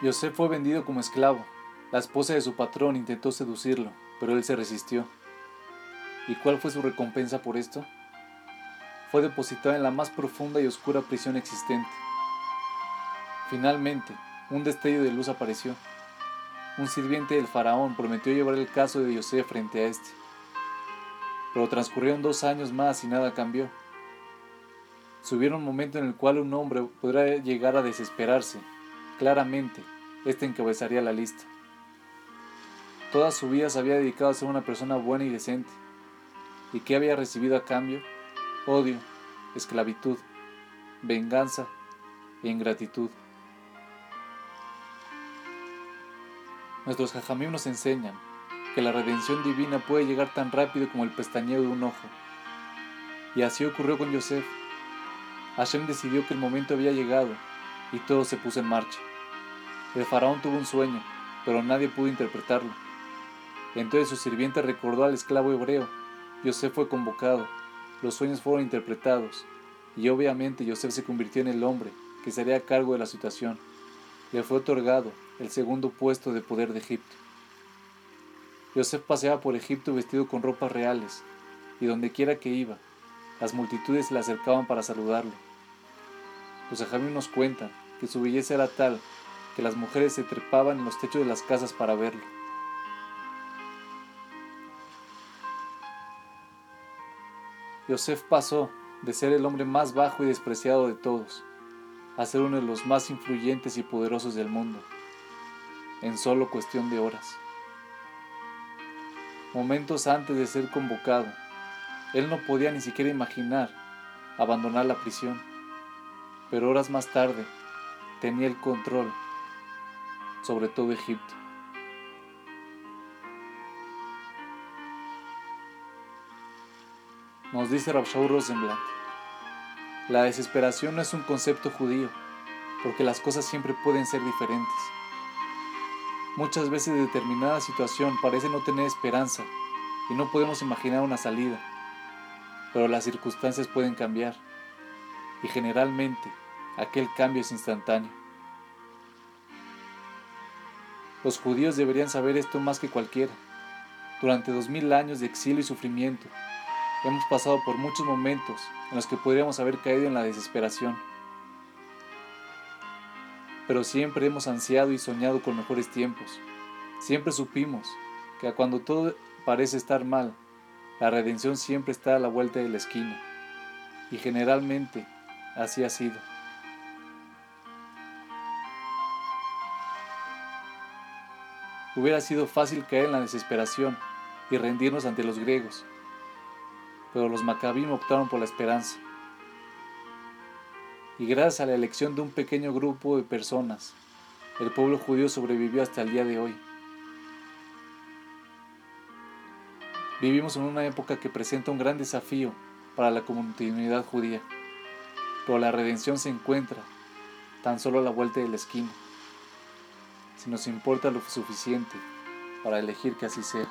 Yosef fue vendido como esclavo. La esposa de su patrón intentó seducirlo, pero él se resistió. ¿Y cuál fue su recompensa por esto? Fue depositado en la más profunda y oscura prisión existente. Finalmente, un destello de luz apareció. Un sirviente del faraón prometió llevar el caso de Yosef frente a este. Pero transcurrieron dos años más y nada cambió. Si hubiera un momento en el cual un hombre podrá llegar a desesperarse, claramente, este encabezaría la lista. Toda su vida se había dedicado a ser una persona buena y decente. ¿Y qué había recibido a cambio? Odio, esclavitud, venganza e ingratitud. Nuestros jajamim nos enseñan que la redención divina puede llegar tan rápido como el pestañeo de un ojo. Y así ocurrió con Yosef. Hashem decidió que el momento había llegado y todo se puso en marcha. El faraón tuvo un sueño, pero nadie pudo interpretarlo. Entonces su sirviente recordó al esclavo hebreo. Yosef fue convocado, los sueños fueron interpretados, y obviamente Yosef se convirtió en el hombre que sería a cargo de la situación. Le fue otorgado el segundo puesto de poder de Egipto. Yosef paseaba por Egipto vestido con ropas reales, y donde quiera que iba, las multitudes se le acercaban para saludarlo. Los ajamí nos cuentan que su belleza era tal que las mujeres se trepaban en los techos de las casas para verlo. Yosef pasó de ser el hombre más bajo y despreciado de todos a ser uno de los más influyentes y poderosos del mundo, en solo cuestión de horas. Momentos antes de ser convocado, él no podía ni siquiera imaginar abandonar la prisión, pero horas más tarde tenía el control sobre todo Egipto. Nos dice Rabshaw Rosenblatt, la desesperación no es un concepto judío, porque las cosas siempre pueden ser diferentes. Muchas veces determinada situación parece no tener esperanza y no podemos imaginar una salida, pero las circunstancias pueden cambiar y generalmente aquel cambio es instantáneo. Los judíos deberían saber esto más que cualquiera. Durante dos mil años de exilio y sufrimiento, hemos pasado por muchos momentos en los que podríamos haber caído en la desesperación. Pero siempre hemos ansiado y soñado con mejores tiempos. Siempre supimos que cuando todo parece estar mal, la redención siempre está a la vuelta de la esquina. Y generalmente así ha sido. Hubiera sido fácil caer en la desesperación y rendirnos ante los griegos, pero los macabim optaron por la esperanza. Y gracias a la elección de un pequeño grupo de personas, el pueblo judío sobrevivió hasta el día de hoy. Vivimos en una época que presenta un gran desafío para la comunidad judía, pero la redención se encuentra tan solo a la vuelta de la esquina si nos importa lo suficiente para elegir que así sea.